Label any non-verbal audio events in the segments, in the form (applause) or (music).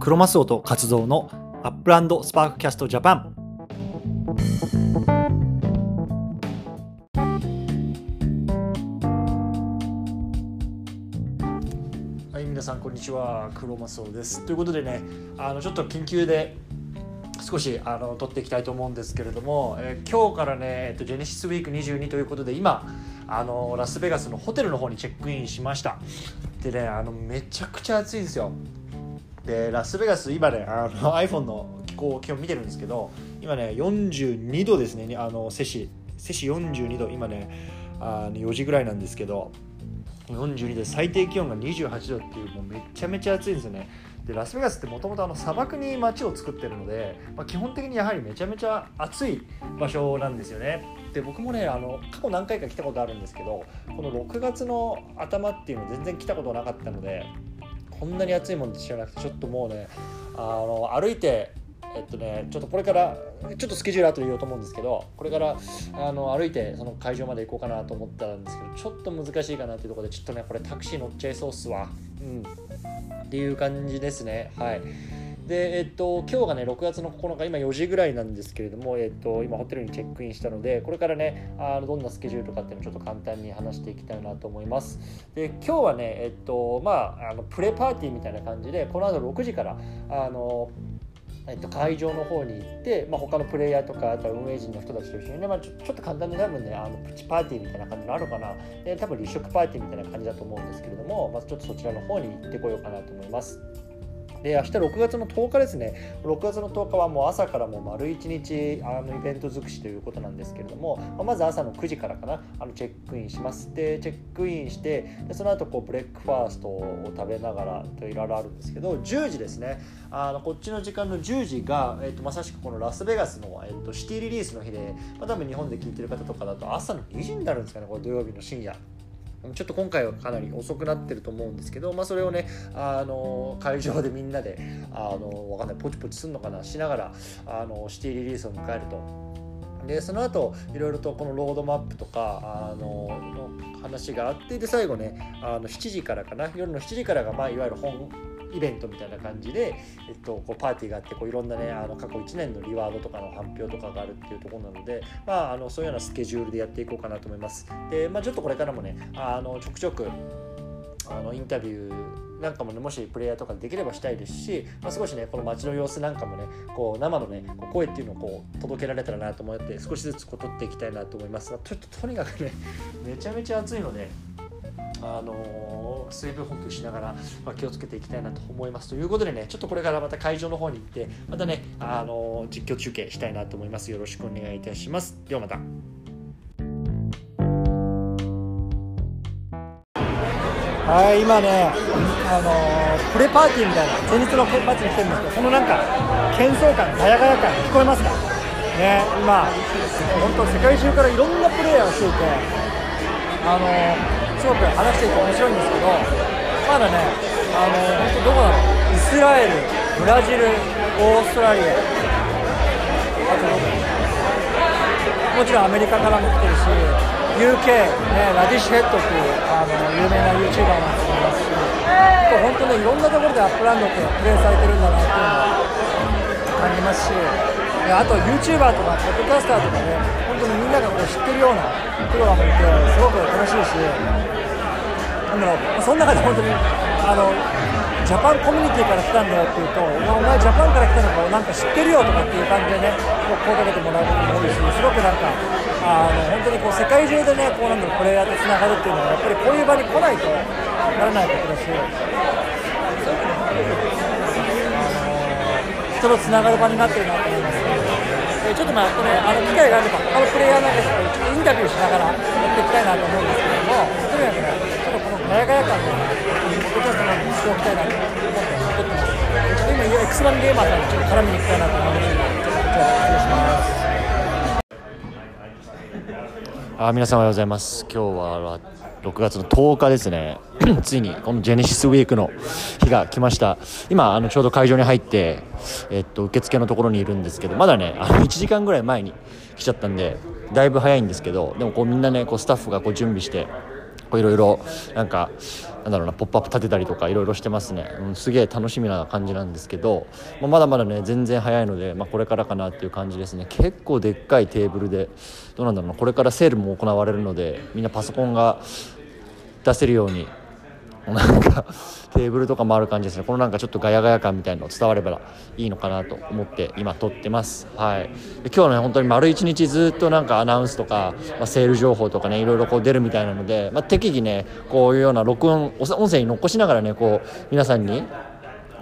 クロマスオと活動のアップランドスパークキャストジャパン。はい皆さんこんにちは。クロマスオです。ということでねあのちょっと緊急で少しあの撮っていきたいと思うんですけれども、えー今日からね、えっと、ジェネシスウィーク22ということで今あのラスベガスのホテルの方にチェックインしました。でねあのめちゃくちゃ暑いんですよ。でラスベガス今ねあの (laughs) iPhone の気候気温見てるんですけど今ね42度ですねあの摂氏。摂氏42度。今ねあの4時ぐらいなんですけど42度。最低気温が28度っていうもうめちゃめちゃ暑いんですよね。でラスベガスってもともと砂漠に街を作ってるので、まあ、基本的にやはりめちゃめちゃ暑い場所なんですよね。で僕もねあの過去何回か来たことあるんですけどこの6月の頭っていうの全然来たことなかったのでこんなに暑いもんって知らなくてちょっともうねあの歩いてえっとねちょっとこれからちょっとスケジュール後で言おうと思うんですけどこれからあの歩いてその会場まで行こうかなと思ったんですけどちょっと難しいかなっていうところでちょっとねこれタクシー乗っちゃいそうっすわ。うん。っていう感じですね。はい。でえっと今日がね6月の9日今4時ぐらいなんですけれども、えっと、今ホテルにチェックインしたのでこれからねあのどんなスケジュールとかっていうのをちょっと簡単に話していきたいなと思いますで今日はねえっとまああのプレパーティーみたいな感じでこの後6時からあのえっと、会場の方に行って、まあ、他のプレイヤーとかあとは運営陣の人たちと一緒にね、まあ、ちょちょっと簡単に多分ねあのプチパーティーみたいな感じのあるかなで多分立食パーティーみたいな感じだと思うんですけれどもまずちょっとそちらの方に行ってこようかなと思います。で明日6月の10日ですね。6月の10日はもう朝からもう丸1日あのイベント尽くしということなんですけれども、まあまず朝の9時からかなあのチェックインします。でチェックインしてでその後こうブレックファーストを食べながらといろいろあるんですけど10時ですね。あのこっちの時間の10時が、えっとまさしくこのラスベガスの、えっとシティリリースの日で、まあ、多分日本で聞いてる方とかだと朝の2時になるんですかねこれ土曜日の深夜。ちょっと今回はかなり遅くなってると思うんですけど、まあ、それをねあの会場でみんなであのわかんないポチポチすんのかなしながらあのシティリリースを迎えると。でその後いろいろとこのロードマップとかあのの話があってで最後ねあの7時からかな夜の7時からが、まあ、いわゆる本イベントみたいな感じで、えっと、こうパーティーがあってこういろんなねあの過去1年のリワードとかの発表とかがあるっていうところなので、まあ、あのそういうようなスケジュールでやっていこうかなと思います。で、まあ、ちょっとこれからもねあのちょくちょくあのインタビューなんかもねもしプレイヤーとかできればしたいですし、まあ、少しねこの街の様子なんかもねこう生のねこう声っていうのをこう届けられたらなと思って少しずつこう撮っていきたいなと思いますがちょっととにかくねめちゃめちゃ暑いので。あの水分補給しながら、まあ、気をつけていきたいなと思いますということでねちょっとこれからまた会場の方に行ってまたね、あの実況中継したいなと思います。よろしくお願いいたします。ではまた。はい今ねあのプレパーティーみたいな前日のプレパーティーに来てるんですけどそのなんか喧騒感ガヤガヤ感聞こえますか？ね今本当世界中からいろんなプレイヤーが来ていてあのすごく話していて面白いんですけどまだねあの本当どこだ？ろうイスラエルブラジルオーストラリア。あとどこもちろんアメリカからも来てるし UK、ね、ラディッシュヘッドっていうあの有名な YouTuber なんていますし本当ねいろんなところでアップランドってプレイされてるんだなっていうのを感じますし。あと YouTuber とかポッドキャスターとかね本当にみんながこう知ってるようなプロがもいてすごく楽しいしなんだろうその中で本当にあのジャパンコミュニティから来たんだよっていうと、お前ジャパンから来たのか、なんか知ってるよとかっていう感じでね、こう声かけてもらうことも多いし、すごくなんか、あの本当にこう世界中でね、こうなんだろう、プレイヤーとつながるっていうのは、やっぱりこういう場に来ないとならないことだし、人とつながる場になってるなと思います。えちょっとまあこれあの機会があれば他のプレイヤーなんかちょっとインタビューしながらやっていきたいなと思うんですけどもとにかくねちょっとこのガヤガヤ感でポッドキャストのしておきたいなと思って撮ってますちょっと今 X マンゲーマーさんにちょっと絡みに行きたいなと思うんですけどちょっとこちら失礼しますあ皆さんおはようございます。今日は6月の10日ですね。ついにこのジェネシスウィークの日が来ました。今あのちょうど会場に入って、えっと、受付のところにいるんですけどまだねあの1時間ぐらい前に来ちゃったんでだいぶ早いんですけどでもこうみんなねこうスタッフがこう準備していろいろなんかなんだろうなポップアップ立てたりとかいろいろしてますね、うん、すげえ楽しみな感じなんですけど、まあ、まだまだね全然早いので、まあ、これからかなっていう感じですね。結構でっかいテーブルでどうなんだろうなこれからセールも行われるのでみんなパソコンが出せるようになんかテーブルとかもある感じですね。このなんかちょっとガヤガヤ感みたいなの伝わればいいのかなと思って今撮ってます。はい。今日ね本当に丸一日ずっとなんかアナウンスとか、まあ、セール情報とかねいろいろこう出るみたいなので、まあ、適宜ねこういうような録音音声に残しながらねこう皆さんに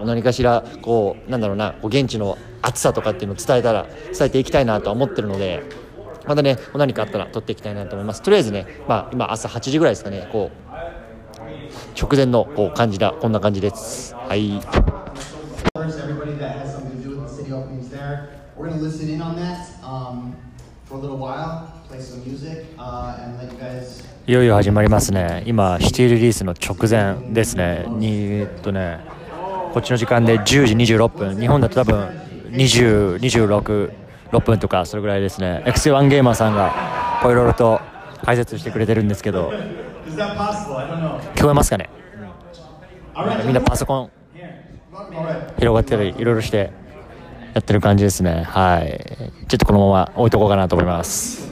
何かしらこうなんだろうなこう現地の暑さとかっていうのを伝えたら伝えていきたいなとは思ってるのでまたね何かあったら撮っていきたいなと思います。とりあえずねまあ今朝8時ぐらいですかねこう直前のこ感じだこんな感じです。はい。いよいよ始まりますね、今、シティリリースの直前ですね,に、えっと、ね、こっちの時間で10時26分、日本だと多分ん26、6分とか、それぐらいですね、x 1ゲーマーさんがいろいろと解説してくれてるんですけど。聞こえますかね？みんなパソコン.広がってたりいろいろしてやってる感じですね。はい。ちょっとこのまま置いとこうかなと思います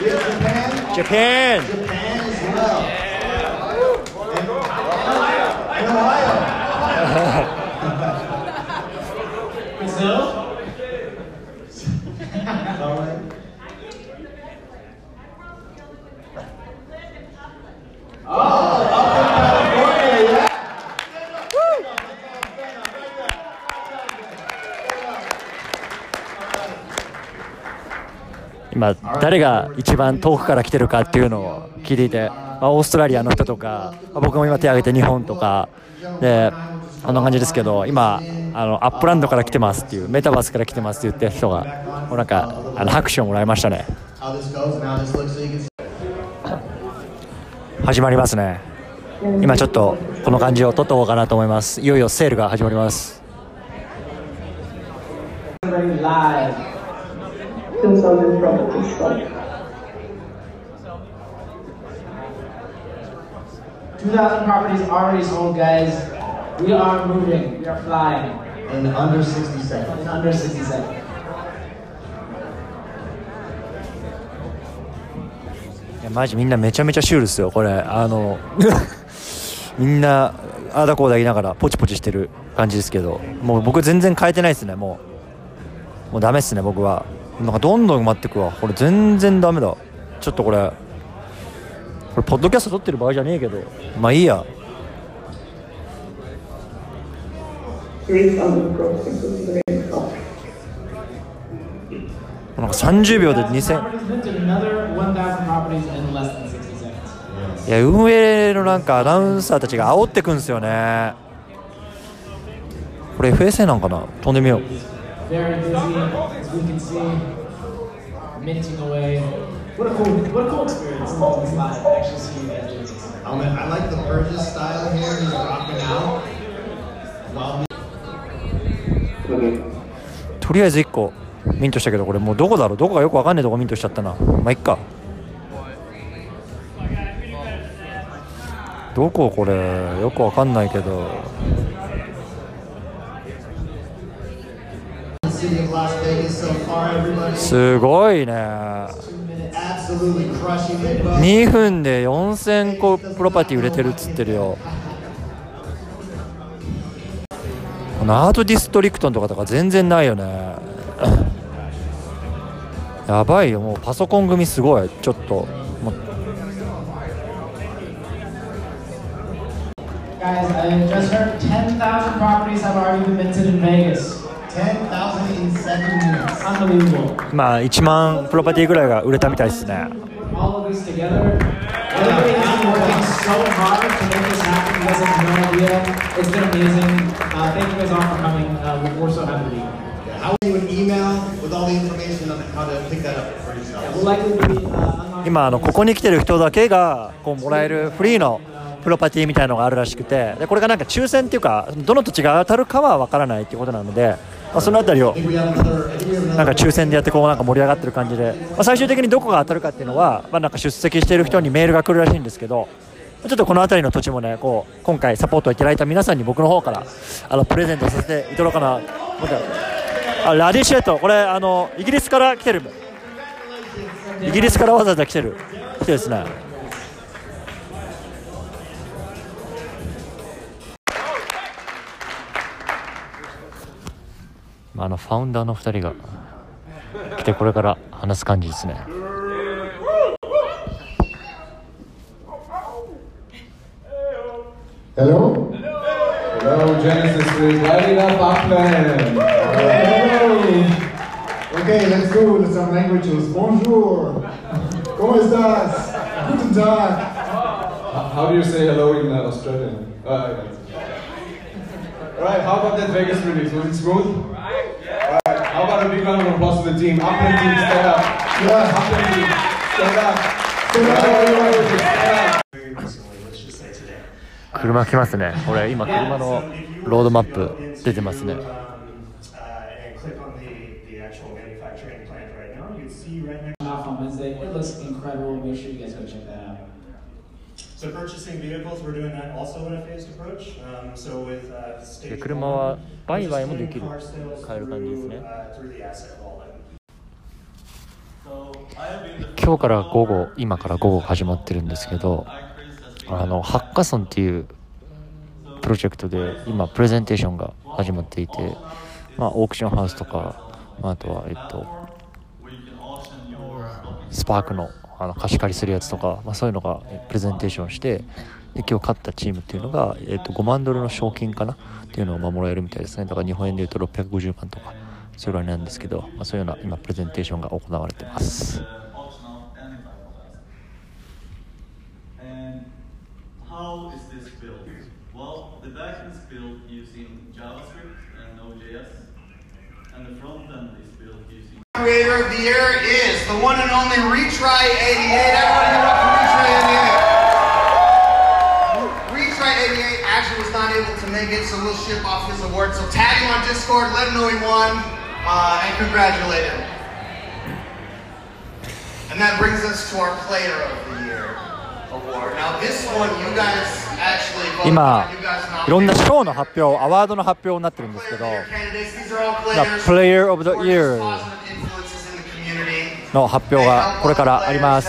Japan. Japan Japan as well. 今誰が一番遠くから来てるかっていうのを聞いていて、まあ、オーストラリアの人とか、まあ僕も今手挙げて日本とかでこんな感じですけど今あのアップランドから来てますっていうメタバースから来てますって言ってる人がもうなんかあの拍手をもらいましたね。始まりますね。今ちょっとこの感じを撮っておこうかなと思います。いよいよセールが始まります。Already live. consultant property stock. 2,000 properties already sold, guys. We are moving. We are flying In under 60 seconds. in under 60 seconds. いやマジみんなめちゃめちゃシュールですよこれあのみんなああだこうだ言いながらポチポチしてる感じですけどもう僕全然変えてないですねもうもうダメっすね僕はなんかどんどん埋まってくわ。これ全然ダメだ。ちょっとこれこれポッドキャスト撮ってる場合じゃねえけど。まあいいや。なんか30秒で2,000いや運営のなんかアナウンサーたちが煽ってくんですよね。これ FSA なんかな？飛んでみよう。Very busy, as we can see. Minting away. What a cool, what a cool experience to this live. Actually, see you guys doing this. I, mean, I like the Burgess style here. He's rocking out. While とりあえず1個ミントしたけどこれもうどこだろうどこかよくわかんないとこミントしちゃったなまあいっかどここれよくわかんないけどすごいね。2分で4000個プロパティ売れてるっつってるよ。このアートディストリクトとかとか全然ないよね。(coughs) やばいよ。もうパソコン組すごい。ちょっと。もう。まあ1万プロパティぐらいが売れたみたいですね。今あのここに来てる人だけがこうもらえるフリーのプロパティみたいのがあるらしくてでこれがなんか抽選っていうかどの土地が当たるかは分からないっていうことなので。まあ、そのあたりをなんか抽選でやってこうなんか盛り上がってる感じで、まあ、最終的にどこが当たるかっていうのは、まあ、なんか出席している人にメールが来るらしいんですけどちょっとこの辺りの土地もねこう今回サポートをいただいた皆さんに僕の方からあのプレゼントさせていただこうかなあラディシュエットこれあのイギリスから来てる。イギリスからわざわざ来てる。人ですね。まああのファウンダーの2人が来てこれから話す感じですね Hello? Hello, Genesis. Light it up, Auckland. Okay, let's go with some languages. Bonjour. ¿Cómo estás? Guten Tag. How do you say hello in uh, Australian? Uh, Alright, how about that Vegas release? Was it smooth? How about a big round of applause to the team? Auckland team, stand up. Yeah. Auckland team, stand up. Stand up, up. 車来ますねこれ今車のロードマップ出てますね Um, uh, and. Off on Wednesday. It looks incredible. Make sure you guys go で車は売買もできる car sales 買える感じですね uh. 今日から午後今から午後始まってるんですけどあのハッカソンっていうプロジェクトで今プレゼンテーションが始まっていて、まあ、オークションハウスとか、まあ、あとは、えっと、スパークのあの貸し借りするやつとか、まあ、そういうのがプレゼンテーションしてで今日勝ったチームっていうのが、えっと、5万ドルの賞金かな？っていうのをまもらえるみたいですねだから日本円でいうと650万とかそれぐらいなんですけど、まあ、そういうような今プレゼンテーションが行われてます。Creator of the year is the one and only Retry 88. Everybody give it up for Retry 88. Retry 88 actually was not able to make it, so we'll ship off his award. So tag him on Discord, let him know he won, uh, and congratulate him. And that brings us to our Player of the Year award. Now this one, you guys actually voted 今 on. You guys いろんな nominated. 賞の発表アワードの発表になってるんですけど Player of the Year candidates, these are all まあ players Player of the who are just Year の発表がこれからあります。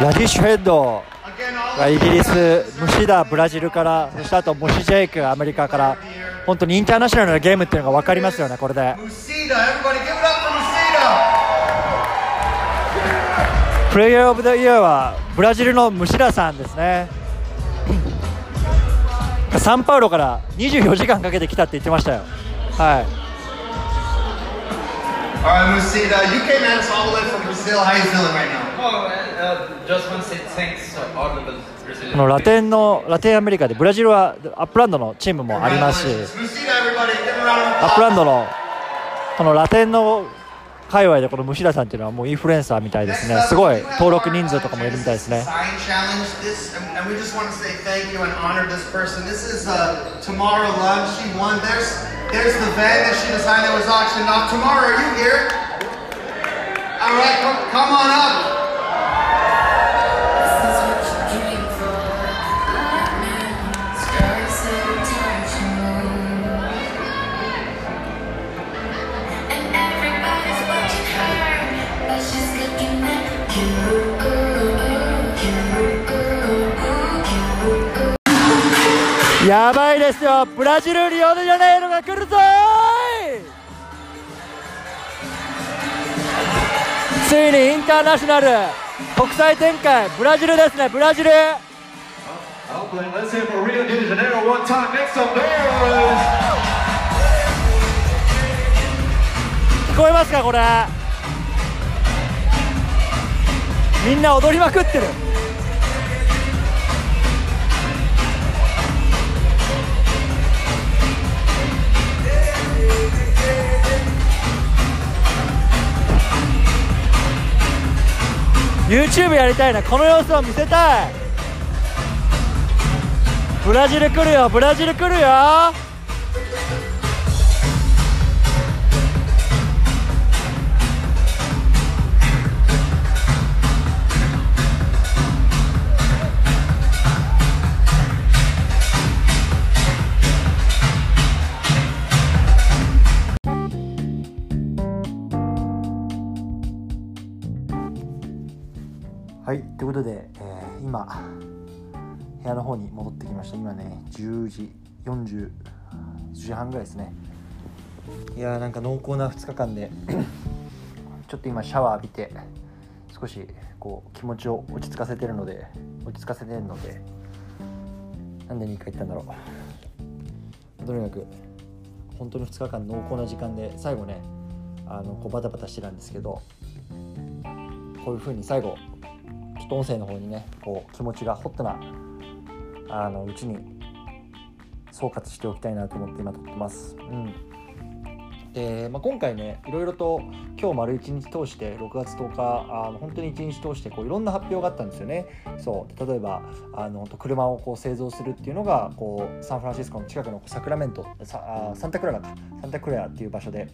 ラディッシュヘッドがイギリス、ムシダブラジルから、そしてあとムシジェイクアメリカから。本当にインターナショナルなゲームっていうのが分かりますよねこれで.プレイヤーオブザイヤーはブラジルのムシダさんですねサンパウロから24時間かけて来たって言ってましたよはい All right, Musida, you came at us all the way from Brazil. How you feeling right now? Oh, uh, just want to say thanks to all of the このラテンのラテンアメリカでブラジルはアップランドのチームもありますしアップランドのこのラテンの界隈でこのムシダさんっていうのはもうインフルエンサーみたいですね。すごい登録人数とかもいるみたいですね。やばいですよ。ブラジルリオデジャネイロが来るぞーい。ついにインターナショナル国際展開ブラジルですねブラジル。聞こえますかこれ。みんな踊りまくってる。YouTube やりたいな。この様子を見せたい。ブラジル来るよ。ブラジル来るよ。はいということで、えー今部屋の方に戻ってきました。今ね10時40時半ぐらいですね。いやーなんか濃厚な2日間で (clears throat) ちょっと今シャワー浴びて少しこう気持ちを落ち着かせてるので落ち着かせてるのでなんで2回行ったんだろう。とにかく本当に2日間濃厚な時間で最後ねあのこうバタバタしてたんですけどこういう風に最後と音声の方にねこう気持ちがホットなあのうちに総括しておきたいなと思って今撮ってます。うん。でまあ、今回ねいろいろと今日丸1日通して6月10日あの本当に1日通してこういろんな発表があったんですよね。そう。例えばあの車をこう製造するっていうのがこうサンフランシスコの近くのサクラメントサあサンタクララか。サンタクララっていう場所で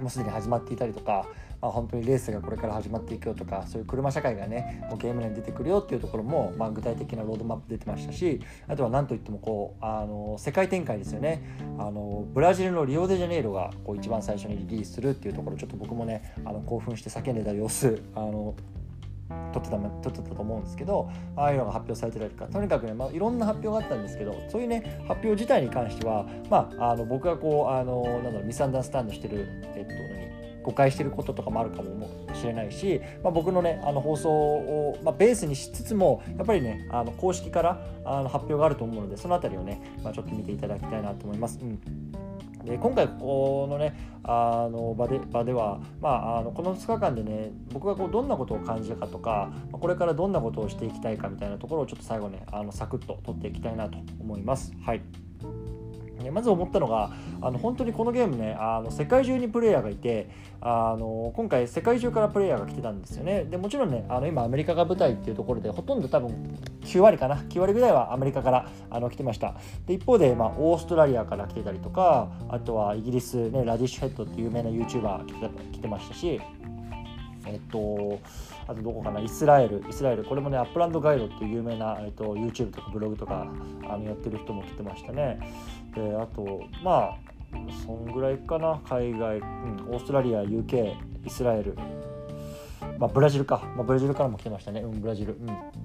もうすでに始まっていたりとか、まあ、本当にレースがこれから始まっていくよとかそういう車社会がねもうゲーム内に出てくるよっていうところも、まあ、具体的なロードマップ出てましたしあとは何といってもこうあの世界展開ですよね。あのブラジルのリオデジャネイロがこう一番最初にリリースするっていうところちょっと僕もねあの興奮して叫んでた様子あの撮ってた撮ってたと思うんですけどああいうのが発表されてたりとかとにかくね、まあ、いろんな発表があったんですけどそういうね発表自体に関しては、まあ、あの僕がこうあのなんだろうミスアンダースタンドしてる、えっと、何？誤解してることとかもあるかもしれないし、まあ、僕のねあの放送を、まあ、ベースにしつつもやっぱりねあの公式からあの発表があると思うのでそのあたりをね、まあ、ちょっと見ていただきたいなと思います。うんで今回このねあの場で場では、まあ、あのこの2日間でね僕がこうどんなことを感じたかとかこれからどんなことをしていきたいかみたいなところをちょっと最後ねあのサクッと取っていきたいなと思います。はいねまず思ったのがあの本当にこのゲームねあの世界中にプレイヤーがいてあの今回世界中からプレイヤーが来てたんですよね。でもちろんねあの今アメリカが舞台っていうところでほとんど多分9割かな？9割ぐらいはアメリカからあの来てました。で一方で、まあ、オーストラリアから来てたりとかあとはイギリス、ね、ラディッシュヘッドっていう有名な YouTuber 来て来てましたしえっと、あとどこかな、イスラエル、イスラエル、これもね、アップランドガイドっていう有名な、えっと、YouTube とかブログとかあのやってる人も来てましたね。で、あと、まあ、そんぐらいかな、海外、うん、オーストラリア、UK、イスラエル、まあ、ブラジルか、まあ、ブラジルからも来てましたね、うん、ブラジル。うん。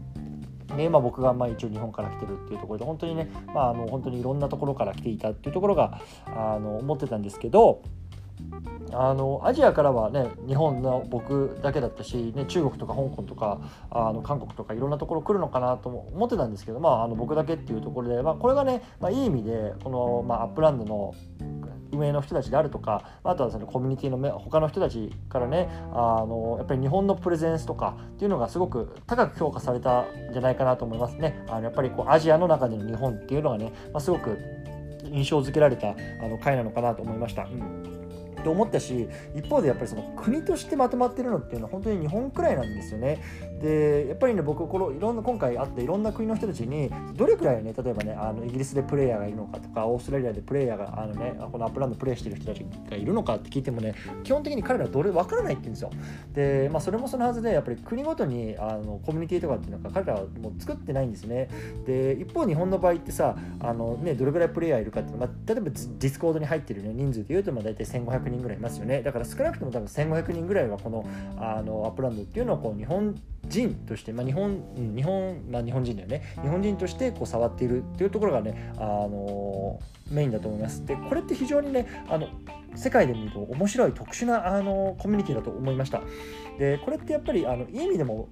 で今僕がまあ一応日本から来てるっていうところで本当にね、まあ、あの本当にいろんなところから来ていたっていうところがあの思ってたんですけどあのアジアからはね日本の僕だけだったし、ね、中国とか香港とかあの韓国とかいろんなところ来るのかなとも思ってたんですけど、まあ、あの僕だけっていうところで、まあ、これがね、まあ、いい意味でこの、まあ、アップランドの運営の人たちであるとかあとはそのコミュニティの他の人たちからねあのやっぱり日本のプレゼンスとかっていうのがすごく高く評価されたんじゃないかなと思いますね。あのやっぱりこうアジアの中での日本っていうのがね、まあ、すごく印象づけられたあの回なのかなと思いました。うんと思ったし一方でやっぱりその国としてまとまってるのっていうのは本当に日本くらいなんですよね。でやっぱりね僕このいろんな今回あっていろんな国の人たちにどれくらいね例えばねあのイギリスでプレイヤーがいるのかとかオーストラリアでプレイヤーがあのねこのアップランドプレイしてる人たちがいるのかって聞いてもね基本的に彼らはどれ分からないって言うんですよ。でまあそれもそのはずでやっぱり国ごとにあのコミュニティとかっていうのが彼らはもう作ってないんですね。で一方日本の場合ってさあのねどれくらいプレイヤーいるかっていうのは、まあ、例えばディスコードに入ってる、ね、人数でいうとまあ大体1500人ぐらいいますよね。だから少なくとも多分1500人ぐらいはこのあのアップランドっていうのをこう日本人として、まあ、日本、うん、日本、まあ、日本人だよね。日本人としてこう触っているっていうところがね、あのメインだと思います。でこれって非常にねあの世界で見ると面白い特殊なあのコミュニティだと思いました。でこれってやっぱりあのいい意味でも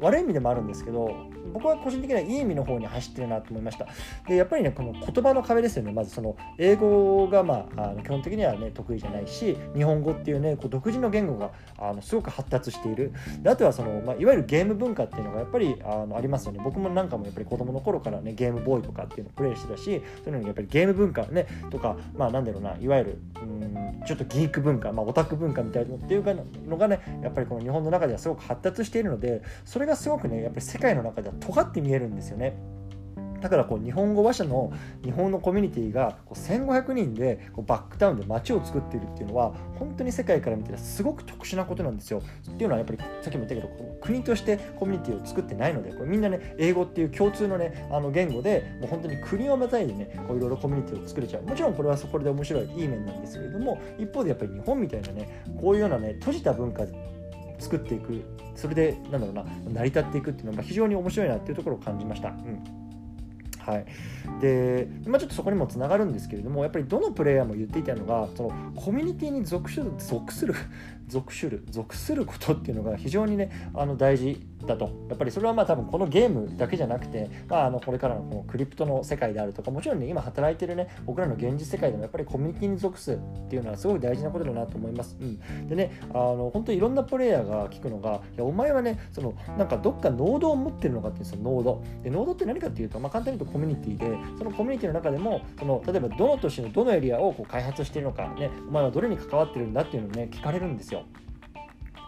悪い意味でもあるんですけど僕は個人的にはいい意味の方に走ってるなと思いました。でやっぱりねこの言葉の壁ですよね。まずその英語がまああの基本的にはね得意じゃないし日本語っていうねこう独自の言語があのすごく発達している。であとはその、まあ、いわゆるゲーム文化っていうのがやっぱりあのありますよね。僕もなんかもやっぱり子供の頃からねゲームボーイとかっていうのをプレイしてたしそういうのにやっぱりゲーム文化ねとかまあなんだろうないわゆるうんちょっとギーク文化、まあ、オタク文化みたいなのっていうかのがねやっぱりこの日本の中ではすごく発達しているのでそれれがすごくねやっぱり世界の中では尖って見えるんですよね。だからこう日本語話者の日本のコミュニティがこう1500人でこうバックタウンで街を作っているっていうのは本当に世界から見てすごく特殊なことなんですよ。っていうのはやっぱりさっきも言ったけど国としてコミュニティを作ってないのでこれみんなね英語っていう共通のねあの言語でもう本当に国をまたいでねいろいろコミュニティを作れちゃうもちろんこれはそこで面白いいい面なんですけれども一方でやっぱり日本みたいなねこういうようなね閉じた文化作っていくそれでなんだろうな成り立っていくっていうのが非常に面白いなっていうところを感じました。うんはいでまあ、ちょっとそこにもつながるんですけれどもやっぱりどのプレイヤーも言っていたのがそのコミュニティに属する属する属する属することっていうのが非常にねあの大事だと。やっぱりそれはまあ多分このゲームだけじゃなくて、まあ、あのこれからのこのクリプトの世界であるとかもちろんね今働いてるね僕らの現実世界でもやっぱりコミュニティに属すっていうのはすごい大事なことだなと思います、うん、でねあの本当にいろんなプレイヤーが聞くのがいやお前はねそのなんかどっかノードを持ってるのかっていうそのノードでノードって何かっていうと、まあ、簡単に言うとコミュニティでそのコミュニティの中でもその例えばどの都市のどのエリアをこう開発してるのかねお前はどれに関わってるんだっていうのをね聞かれるんですよ。よ。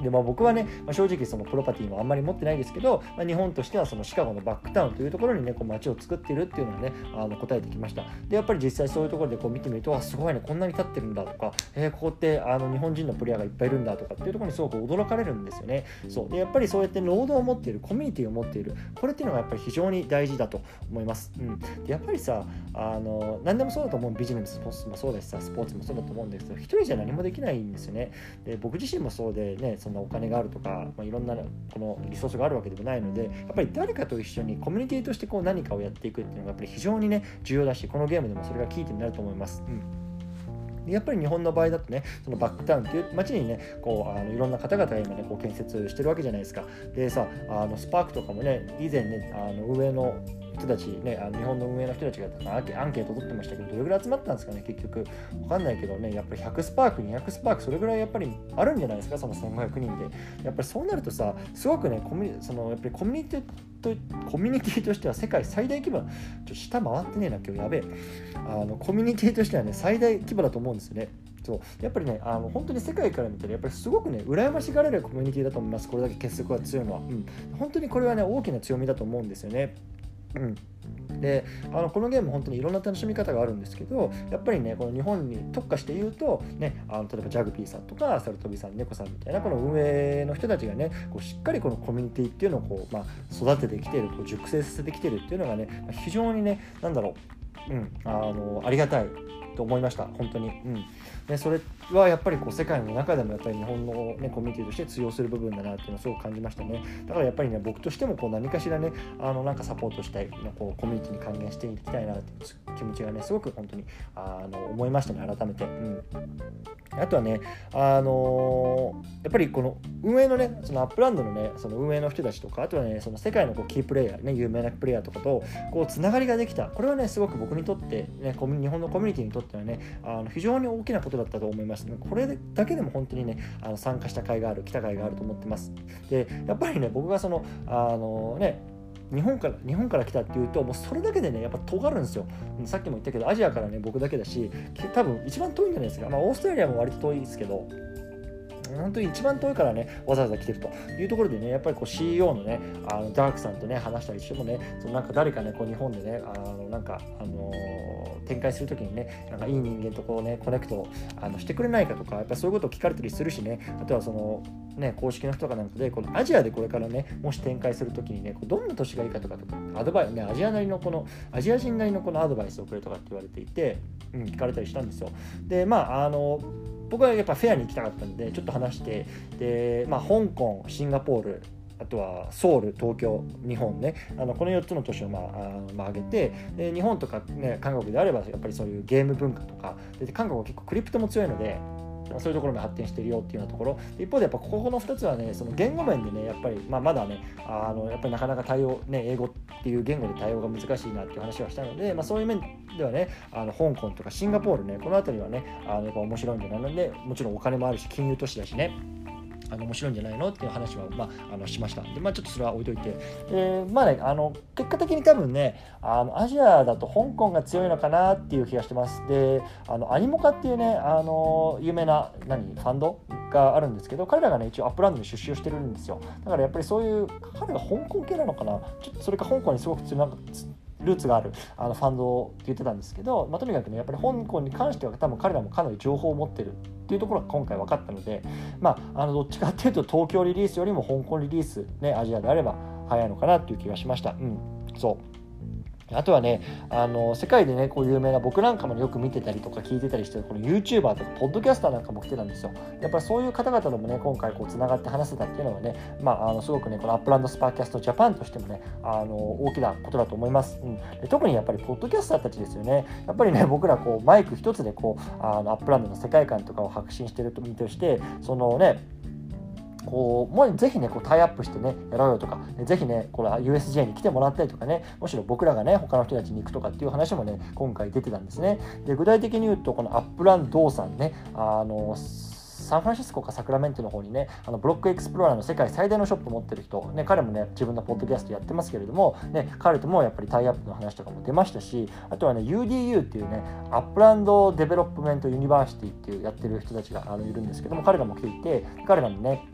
でまあ、僕はね、まあ、正直そのプロパティもあんまり持ってないですけど、まあ、日本としてはそのシカゴのバックタウンというところにねこう街を作っているっていうのをねあの答えてきました。でやっぱり実際そういうところでこう見てみるとあすごいねこんなに立ってるんだとか、えー、ここってあの日本人のプレイヤーがいっぱいいるんだとかっていうところにすごく驚かれるんですよね。そう。でやっぱりそうやって労働を持っているコミュニティを持っているこれっていうのがやっぱり非常に大事だと思います、うん、でやっぱりさあの何でもそうだと思う。ビジネスもそうだしさスポーツもそうだと思うんですけど一人じゃ何もできないんですよね。で僕自身もそうでねそんなお金があるとかか、まあ、いろんなこのリソースがあるわけでもないのでやっぱり誰かと一緒にコミュニティとしてこう何かをやっていくっていうのがやっぱり非常にね重要だしこのゲームでもそれがキー点になると思います。うんやっぱり日本の場合だとねそのバックタウンっていう街にねこうあのいろんな方々が今ねこう建設してるわけじゃないですかでさあのスパークとかもね以前ねあの運営の人たちねあの日本の運営の人たちがアンケート取ってましたけどどれぐらい集まったんですかね結局。わかんないけどねやっぱり100スパーク200スパークそれぐらいやっぱりあるんじゃないですかその1500人で。やっぱりそうなるとさすごくねコミそのやっぱりコミュニティとコミュニティとしては世界最大規模ちょっと下回ってねえな今日やべえ。あのコミュニティとしてはね最大規模だと思うんですよね。そう。やっぱりねあの本当に世界から見たらやっぱりすごくね羨ましがられるコミュニティだと思います。これだけ結束が強いのは、うん、本当にこれはね大きな強みだと思うんですよね。うん、であのこのゲーム本当にいろんな楽しみ方があるんですけどやっぱりねこの日本に特化して言うと、ね、あの例えばジャグピーさんとかサルトビさん猫さんみたいなこの運営の人たちがねこうしっかりこのコミュニティっていうのをこう、まあ、育ててきてるこう熟成させてきてるっていうのがね非常にね何だろう、うん、あのありがたいと思いました本当に。うん。ね、それはやっぱりこう世界の中でもやっぱり日本の、ね、コミュニティとして通用する部分だなっていうのをすごく感じましたね。だからやっぱりね僕としてもこう何かしらねあのなんかサポートしたいこうコミュニティに還元していきたいなっていう気持ちがねすごく本当にあの思いましたね改めて、うん、あとはねあのー、やっぱりこの運営のねそのアップランドのねその運営の人たちとかあとはねその世界のこうキープレイヤーね有名なプレイヤーとかとこうつながりができた。これはねすごく僕にとってね日本のコミュニティにとってはねあの非常に大きなことだったと思います、ね、これだけでも本当にねあの参加した甲斐がある来た甲斐があると思ってます。でやっぱりね僕がそのあのね日本から日本から来たっていうともうそれだけでねやっぱ尖るんですよ。さっきも言ったけどアジアからね僕だけだし多分一番遠いんじゃないですか。まあオーストラリアも割と遠いですけど本当に一番遠いからね、わざわざ来てるというところでね、やっぱりこう CEO のね、あのダークさんとね、話したりしてもね、そのなんか誰かね、こう日本でね、あのなんか、あのー、展開するときにね、なんかいい人間とこうね、コネクトあのしてくれないかとか、やっぱそういうことを聞かれたりするしね、あとはその、ね、公式の人とかなんかで、このアジアでこれからね、もし展開するときにね、こうどんな都市がいいかとかとか、アドバイス、ね、アジアなりのこの、アジア人なりのこのアドバイスをくれとかって言われていて、うん、聞かれたりしたんですよ。で、まあ、あの、僕はやっぱフェアに行きたかったんでちょっと話してで、まあ、香港シンガポールあとはソウル、東京、日本ね、あのこの4つの都市を、まああまあ、挙げてで、日本とか、ね、韓国であればやっぱりそういうゲーム文化とか、で韓国は結構クリプトも強いので、そういうところも発展してるよっていうようなところ。一方でやっぱここの2つはねその言語面でねやっぱり、まあ、まだねあのやっぱりなかなか対応ね英語っていう言語で対応が難しいなっていう話はしたので、まあ、そういう面ではねあの香港とかシンガポールねこの辺りはねあのやっぱ面白いんじゃないのでもちろんお金もあるし金融都市だしね。あの面白いんじゃないのっていう話は、まあ、あのしました。で、まあ、ちょっとそれは置いといて、えー、まあねあの結果的に多分ねあのアジアだと香港が強いのかなっていう気がしてます。であのアニモカっていうねあの有名な何ファンドがあるんですけど彼らがね一応アップランドに出資をしてるんですよ。だからやっぱりそういう彼が香港系なのかな？ちょっとそれか香港にすごくつながルーツがあるあのファンドって言ってたんですけど、まあ、とにかくねやっぱり香港に関しては多分彼らもかなり情報を持ってるっていうところが今回分かったので、まあ、あのどっちかっていうと東京リリースよりも香港リリース、ね、アジアであれば早いのかなっていう気がしました。うん、そうあとはね、あの世界でね、こう有名な僕なんかもよく見てたりとか聞いてたりしてる、この YouTuber とか、ポッドキャスターなんかも来てたんですよ。やっぱりそういう方々ともね、今回こうつながって話せたっていうのはね、まあ、あのすごくね、このアップランドスパーキャストジャパンとしてもね、あの大きなことだと思います、うんで。特にやっぱりポッドキャスターたちですよね。やっぱりね、(laughs) 僕らこうマイク一つでこうあのアップランドの世界観とかを発信してる身として、そのね、こうもうぜひねこうタイアップしてねやろうよとかぜひねこれ USJ に来てもらったりとかねむしろ僕らがね他の人たちに行くとかっていう話もね今回出てたんですね。で具体的に言うとこのアップランドーさんねあのサンフランシスコかサクラメントの方にねあのブロックエクスプローラーの世界最大のショップ持ってる人、ね、彼もね自分のポッドキャストやってますけれども、ね、彼ともやっぱりタイアップの話とかも出ましたしあとはね UDU っていうねアップランドデベロップメントユニバーシティっていうやってる人たちがあのいるんですけども彼らも来ていて彼らもね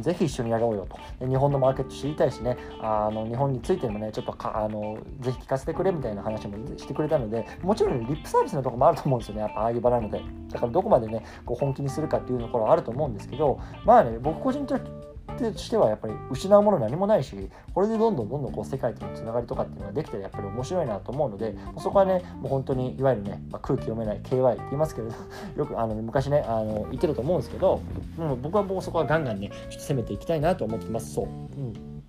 ぜひ一緒にやろうよと。日本のマーケット知りたいしね、あの日本についてもね、ちょっとあのぜひ聞かせてくれみたいな話もしてくれたので、もちろん、ね、リップサービスのとこもあると思うんですよね、やっぱああいう場なので。だからどこまでね、こう本気にするかっていうところはあると思うんですけど、まあね、僕個人としてはやっぱり失うもの何もないしこれでどんどんどんどんこう世界とのつながりとかっていうのができたらやっぱり面白いなと思うのでそこはねもう本当にいわゆるね、まあ、空気読めない KY って言いますけれど (laughs) よくあの、昔ねあの言ってると思うんですけど、うん、僕はもうそこはガンガンねちょっと攻めていきたいなと思ってますそう。うん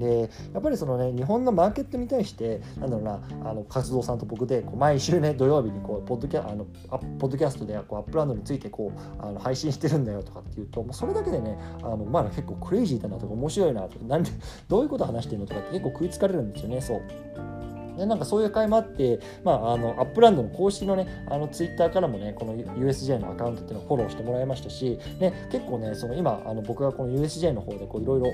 でやっぱりそのね日本のマーケットに対してなんだろうなあの活動さんと僕でこう毎週ね土曜日にこうポッドキャあのポッドキャストでこうアップランドについてこうあの配信してるんだよとかっていうともうそれだけでねあのまあ結構クレイジーだなとか面白いなとかなんでどういうこと話してるのとかって結構食いつかれるんですよねそう。でなんかそういう会もあって、まあ、あのアップランドの公式のね、あのツイッターからもね、この USJ のアカウントっていうのをフォローしてもらいましたし、ね、結構ね、その今、あの僕がこの USJ の方でいろいろ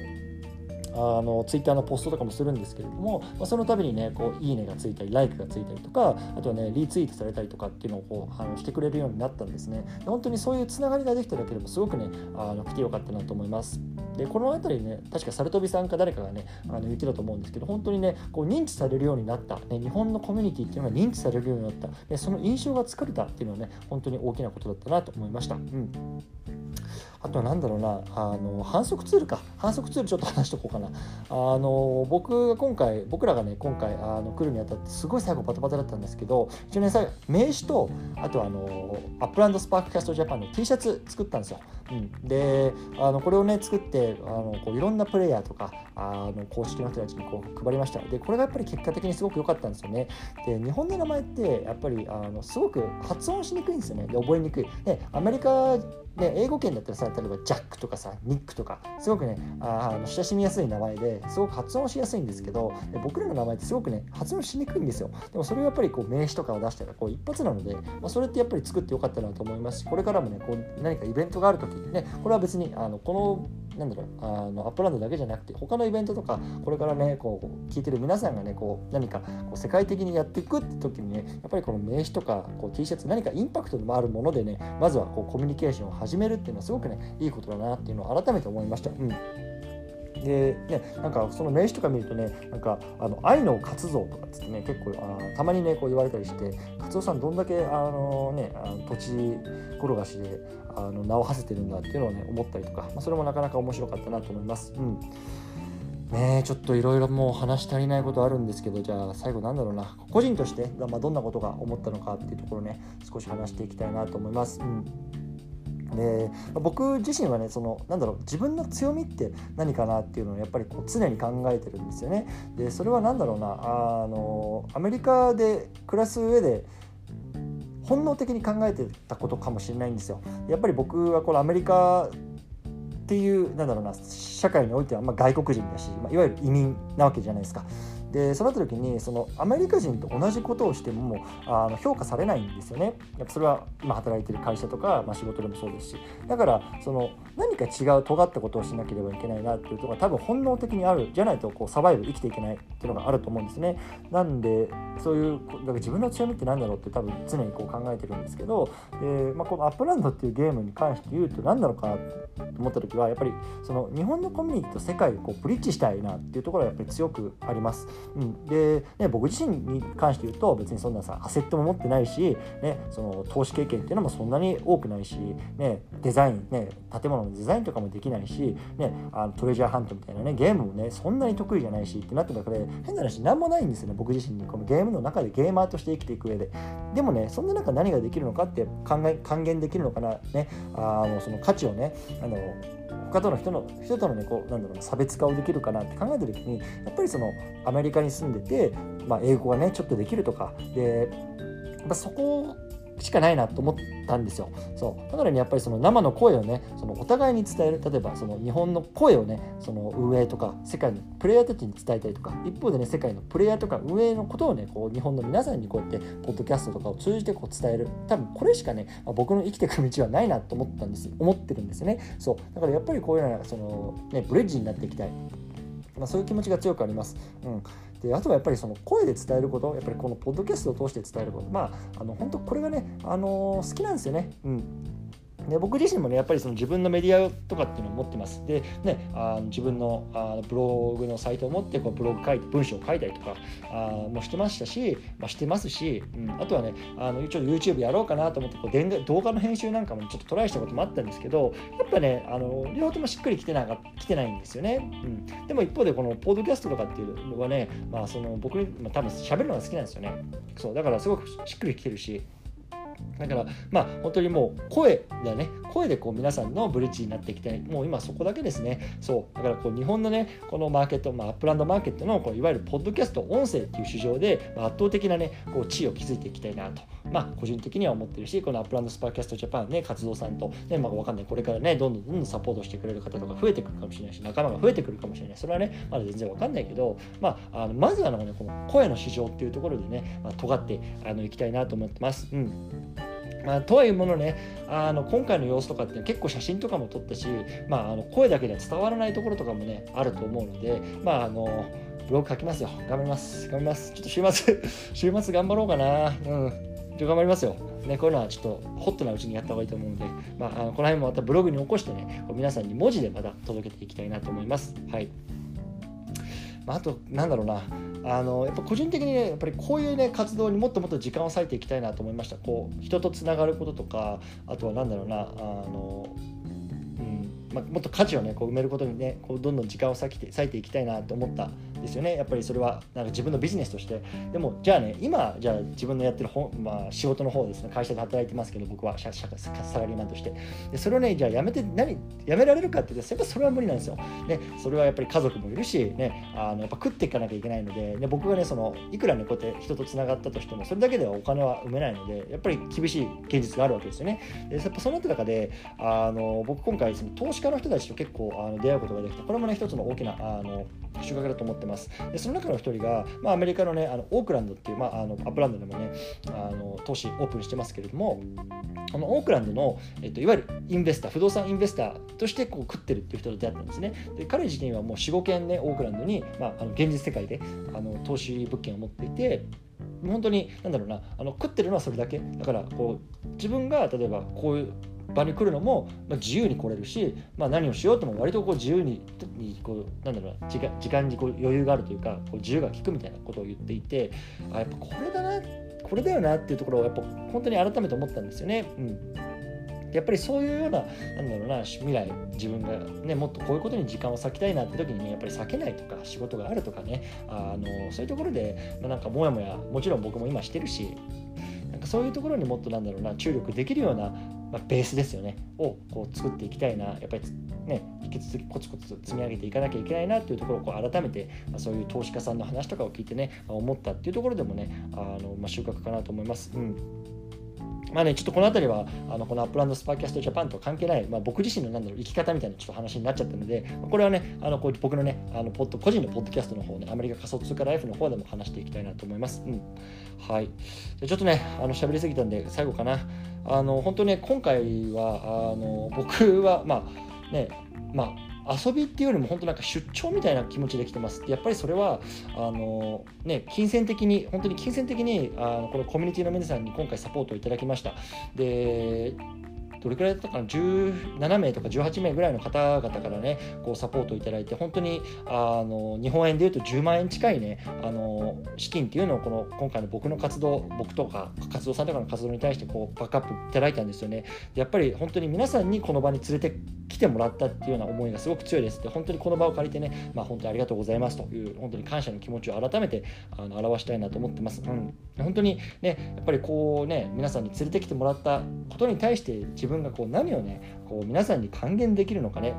あのツイッターのポストとかもするんですけれども、まあ、その度にねこういいねがついたりライクがついたりとかあとはねリツイートされたりとかっていうのをこうあのしてくれるようになったんですね。で本当にそういうつながりができただけでもすごくねあの来てよかったなと思います。でこの辺りね確かサルトビさんか誰かがねあの言ってたと思うんですけど本当にねこう認知されるようになった、ね、日本のコミュニティっていうのが認知されるようになった。でその印象が作れたっていうのはね本当に大きなことだったなと思いました。うん。あとは何だろうなあの販促ツールか。販促ツールちょっと話しとこうかな。あの僕が今回僕らがね今回あの来るにあたってすごい最後バタバタだったんですけど一応ね最後名刺とあとはあのアップランドスパークキャストジャパンの T シャツ作ったんですよ、うん、であのこれをね作ってあのこういろんなプレイヤーとかあの公式の人たちにこう配りました。でこれがやっぱり結果的にすごく良かったんですよね。で日本の名前ってやっぱりあのすごく発音しにくいんですよね。で覚えにくい。でアメリカで英語圏だったらさ例えばジャックとかさニックとかすごくねあの親しみやすい名前ですごく発音しやすいんですけど僕らの名前ってすごくね発音しにくいんですよ。でもそれをやっぱりこう名刺とかを出したらこう一発なので、まあ、それってやっぱり作ってよかったなと思いますしこれからもねこう何かイベントがある時にねこれは別にあのこのなんだろうあのアップランドだけじゃなくて他のイベントとかこれからねこう聞いてる皆さんがねこう何かこう世界的にやっていくって時にねやっぱりこの名刺とかこう T シャツ何かインパクトのあるものでねまずはこうコミュニケーションを始めるっていうのはすごくねいいことだなっていうのを改めて思いました。うんでね、なんかその名刺とか見るとねなんかあの愛の活動とかっつってね結構あたまにねこう言われたりして勝夫さんどんだけあの、ね、あの土地転がしであの名を馳せてるんだっていうのをね思ったりとか、まあ、それもなかなか面白かったなと思います。うんねちょっといろいろもう話し足りないことあるんですけどじゃあ最後なんだろうな個人として、まあ、どんなことが思ったのかっていうところね少し話していきたいなと思います。うんで僕自身はねそのなんだろう自分の強みって何かなっていうのをやっぱりこう常に考えてるんですよね。でそれは何だろうなあのアメリカで暮らす上で本能的に考えてたことかもしれないんですよ。やっぱり僕はこのアメリカっていうなんだろうな社会においてはま外国人だし、まあ、いわゆる移民なわけじゃないですか。でそうなった時にそのアメリカ人と同じことをしてもあの評価されないんですよね。やっぱそれは今働いてる会社とか、まあ、仕事でもそうですし。だからその何か違う尖ったことをしなければいけないなっていうところが多分本能的にあるじゃないとこうサバイブ生きていけないっていうのがあると思うんですねなんでそういうだから自分の強みって何だろうって多分常にこう考えてるんですけどで、まあ、このアップランドっていうゲームに関して言うと何なのかなと思った時はやっぱりその日本のコミュニティと世界をこうブリッジしたいなっていうところがやっぱり強くあります。うん、で、ね、僕自身に関して言うと別にそんなさアセットも持ってないし、ね、その投資経験っていうのもそんなに多くないし、ね、デザイン、ね、建物のデザインとかもできないし、ね、あのトレジャーハントみたいなねゲームもねそんなに得意じゃないしってなってばこれ変な話何もないんですよね僕自身に。このゲームの中でゲーマーとして生きていく上で。でもねそんな中何ができるのかって考え還元できるのかなねあのその価値をねあの他との人の人とのねこうなんだろう差別化をできるかなって考えた時にやっぱりそのアメリカに住んでて、まあ、英語がねちょっとできるとかでやっぱそこしかないなと思ったんですよ。そう。だからねやっぱりその生の声をねそのお互いに伝える。例えばその日本の声をねその運営とか世界のプレイヤーたちに伝えたりとか一方でね世界のプレイヤーとか運営のことをねこう日本の皆さんにこうやってポッドキャストとかを通じてこう伝える。多分これしかね、まあ、僕の生きていく道はないなと思ったんです思ってるんですよね。そう。だからやっぱりこういうようなそのねブレッジになっていきたい。まあ、そういう気持ちが強くあります。うん、であとはやっぱりその声で伝えることやっぱりこのポッドキャストを通して伝えることまああの本当これがね、あの好きなんですよね。うんで僕自身もねやっぱりその自分のメディアとかっていうのを持ってます。でねあ自分のあブログのサイトを持ってこうブログ書いて文章を書いたりとかあもしてましたし、まあ、してますし、うん、あとはねあのちょっと YouTube やろうかなと思ってこう電動画の編集なんかもちょっとトライしたこともあったんですけどやっぱねあの両方ともしっくりきてなか来てないんですよね、うん、でも一方でこのポッドキャストとかっていうのはね、まあ、その僕に、まあ、多分喋るのが好きなんですよね。そうだからすごくしっくりきてるしだからまあ本当にもう声だね。声でこう皆さんのブリッジになっていきたいもう今そこだけですね。そう。だからこう日本のねこのマーケット、まあ、アップランドマーケットのこういわゆるポッドキャスト音声っていう市場で、まあ、圧倒的なねこう地位を築いていきたいなとまあ個人的には思ってるしこのアップランドスパーキャストジャパンね活動さんとねまあわかんないこれからねどんどんどんどんサポートしてくれる方とか増えてくるかもしれないし仲間が増えてくるかもしれない。それはねまだ全然わかんないけどまああのまずはねこの声の市場っていうところでね、まあ、尖ってあのいきたいなと思ってます。うん。まあ、とはいえものねあの今回の様子とかって結構写真とかも撮ったし、まあ、あの声だけでは伝わらないところとかもねあると思うのでまああのブログ書きますよ。頑張ります。頑張ります。ちょっと週末 (laughs) 週末頑張ろうかな。うん頑張りますよ。ね、こういうのはちょっとホットなうちにやった方がいいと思うので、まあ、あのこの辺もまたブログに起こしてね、皆さんに文字でまた届けていきたいなと思います。はい。まあ、あと、なんだろうな、あのやっぱ個人的にね、やっぱりこういうね、活動にもっともっと時間を割いていきたいなと思いました。こう、人とつながることとか、あとはなんだろうな、あの、うんまあ、もっと価値をねこう埋めることにねこうどんどん時間を割いて割いていきたいなと思ったですよね。やっぱりそれはなんか自分のビジネスとして。でもじゃあね今じゃあ自分のやってる本、まあ、仕事の方ですね。会社で働いてますけど僕はサラリーマンとして。でそれをねじゃあやめて何やめられるかって言うとやっぱそれは無理なんですよ、ね、それはやっぱり家族もいるし、ね、あのやっぱ食っていかなきゃいけないので、ね、僕がねそのいくらねこうやって人とつながったとしてもそれだけではお金は埋めないのでやっぱり厳しい現実があるわけですよね。でやっぱそうなった中であの僕今回その投資家の人たちと結構あの出会うことができたこれもね一つの大きなあの収穫だと思ってます。でその中の一人が、まあ、アメリカのねあのオークランドっていう、まあ、あのアップランドでもねあの投資オープンしてますけれどもあのオークランドの、えっと、いわゆるインベスター不動産インベスターとしてこう食ってるっていう人と出会ったんですね。で彼自身はもう45件ねオークランドに、まあ、あの現実世界であの投資物件を持っていて本当に何だろうなあの食ってるのはそれだけ。だからこう自分が例えばこういう場に来るのも、まあ、自由に来れるし、まあ、何をしようとも割とこう自由ににこうなんだろう時間時間にこう余裕があるというかこう自由が利くみたいなことを言っていてあやっぱこれだなこれだよなっていうところをやっぱ本当に改めて思ったんですよね。うんやっぱりそういうような、なんだろうな、未来、自分がね、もっとこういうことに時間を割きたいなって時にね、やっぱり避けないとか、仕事があるとかね、あのそういうところで、まあ、なんかもやもや、もちろん僕も今してるし、なんかそういうところにもっとなんだろうな、注力できるような、まあ、ベースですよね、をこう作っていきたいな、やっぱりね、引き続きコツコツ積み上げていかなきゃいけないなっていうところをこう改めて、まあ、そういう投資家さんの話とかを聞いてね、まあ思ったっていうところでもね、あのまあ、収穫かなと思います。うんまあね、ちょっとこの辺りはあのこのアップランドスパーキャストジャパンと関係ない、まあ、僕自身のなんだろう生き方みたいなちょっと話になっちゃったので、これはね、あのこう僕のね、あのポッド個人のポッドキャストの方ね、アメリカ仮想通貨ライフの方でも話していきたいなと思います。うんはい、じゃちょっとね、あの喋りすぎたんで、最後かな。あの本当ね、今回はあの僕は、まあね、まあ遊びっていうよりも本当なんか出張みたいな気持ちで来てます。やっぱりそれはあの、ね、金銭的に本当に金銭的にあのこのコミュニティの皆さんに今回サポートをいただきました。でどれくらいだったかな？17名とか18名ぐらいの方々からねこうサポートいただいて本当にあの日本円でいうと10万円近いねあの資金っていうのをこの今回の僕の活動僕とか活動さんとかの活動に対してこうバックアップいただいたんですよね。やっぱり本当に皆さんにこの場に連れて来てもらったっていうような思いがすごく強いです。で本当にこの場を借りてね、まあ、本当にありがとうございますという本当に感謝の気持ちを改めてあの表したいなと思ってます、うん、本当にねやっぱりこうね皆さんに連れてきてもらったことに対して自分分がこう何をねこう皆さんに還元できるのかね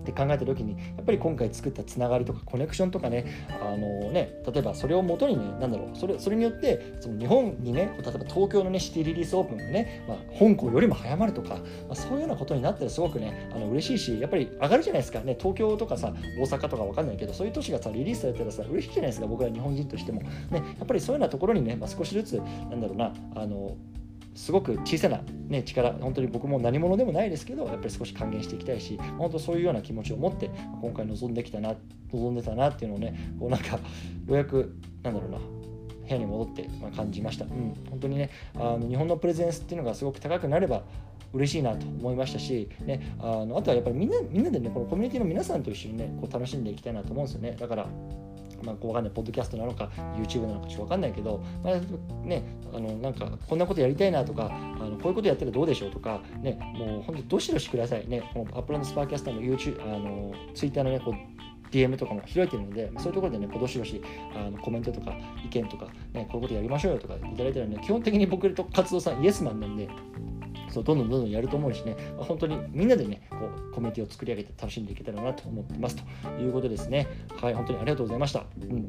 って考えた時にやっぱり今回作ったつながりとかコネクションとかねあのね例えばそれをもとにね何だろうそれそれによってその日本にね例えば東京のねシティリリースオープンがね、まあ、香港よりも早まるとか、まあ、そういうようなことになったらすごくねあの嬉しいしやっぱり上がるじゃないですか。ね東京とかさ大阪とか分かんないけどそういう都市がさリリースされたらさ嬉しいじゃないですか。僕は日本人としても。ねやっぱりそういうようなところにね、まあ、少しずつなんだろうなあのすごく小さな、ね、力本当に僕も何者でもないですけどやっぱり少し還元していきたいし本当そういうような気持ちを持って今回臨んできたな望んでたなっていうのをねこうなんかようやくなんだろうな部屋に戻って感じました、うん、本当にねあの日本のプレゼンスっていうのがすごく高くなれば嬉しいなと思いましたし、ね、あのあとはやっぱりみんなみんなでねこのコミュニティの皆さんと一緒にねこう楽しんでいきたいなと思うんですよね。だからまあ、こうわかんないポッドキャストなのか YouTube なのかちょっとわかんないけど、まあ、ねあのなんかこんなことやりたいなとかあのこういうことやったらどうでしょうとかねもう本当どしどしください。ねこのアップランドスパーキャスターの YouTube あの Twitter のねこう DM とかも開いてるので、そういうところでね、どしどしあのコメントとか意見とか、ね、こういうことやりましょうよとかいただいたらね、基本的に僕と活動さんイエスマンなんで、そうどんどんどんどんやると思うしね、まあ、本当にみんなでねこうコミュニティを作り上げて楽しんでいけたらなと思ってます。ということですね。はい本当にありがとうございました、うん。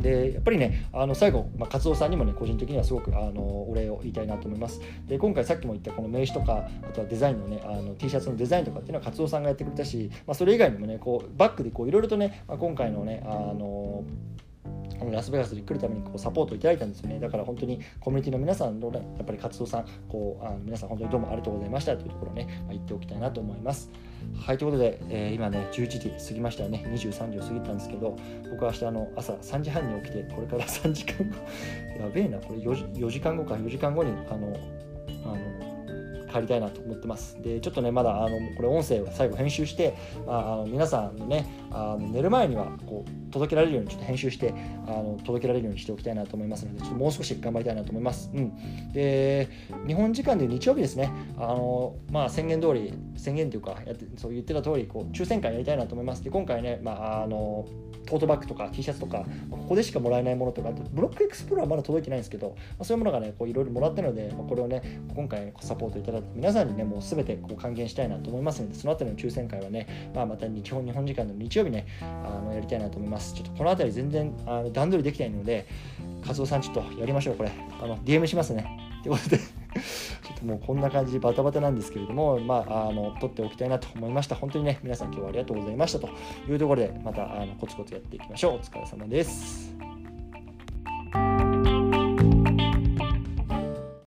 でやっぱりねあの最後、まあ、活動さんにもね個人的にはすごくあのお礼を言いたいなと思います。で今回さっきも言ったこの名刺とかあとはデザインのねあの T シャツのデザインとかっていうのは活動さんがやってくれたし、まあ、それ以外にもねこうバックでいろいろとね、まあ、今回のねあのラスベガスに来るためにこうサポートをいただいたんですよね。だから本当にコミュニティの皆さんの、ね、やっぱり活動さんこうあの皆さん本当にどうもありがとうございましたというところをね、まあ、言っておきたいなと思います。はいということで、えー、今ね11時過ぎましたね。23時を過ぎたんですけど僕は明日の朝3時半に起きてこれから3時間後 (laughs) やべえなこれ 4, 時4時間後か4時間後にあのあの帰りたいなと思ってます。で、ちょっとね、まだあのこれ音声は最後編集して、まあ、あの皆さんのね、あの寝る前にはこう届けられるようにちょっと編集してあの届けられるようにしておきたいなと思いますので、ちょっともう少し頑張りたいなと思います。うん、で、日本時間で日曜日ですね、あのまあ、宣言通り、宣言というかやってそう言ってた通りこり、抽選会やりたいなと思います。で、今回ね、まあ、あのトートバッグとか T シャツとか、ここでしかもらえないものとか、ブロックエクスプローラーはまだ届いてないんですけど、まあ、そういうものがね、いろいろもらったので、まあ、これをね、今回サポートいただいて、皆さんにね、もう全てこう還元したいなと思いますので、そのあたりの抽選会はね、まあ、また日本日本時間の日曜日ね、あのやりたいなと思います。ちょっとこの辺り全然あの段取りできないので、カツオさんちょっとやりましょう、これ。あの DM しますね。ということで (laughs) ちょっともうこんな感じバタバタなんですけれども、まあ、あの撮っておきたいなと思いました。本当にね、皆さん今日はありがとうございましたというところで、またあのコツコツやっていきましょう。お疲れ様です。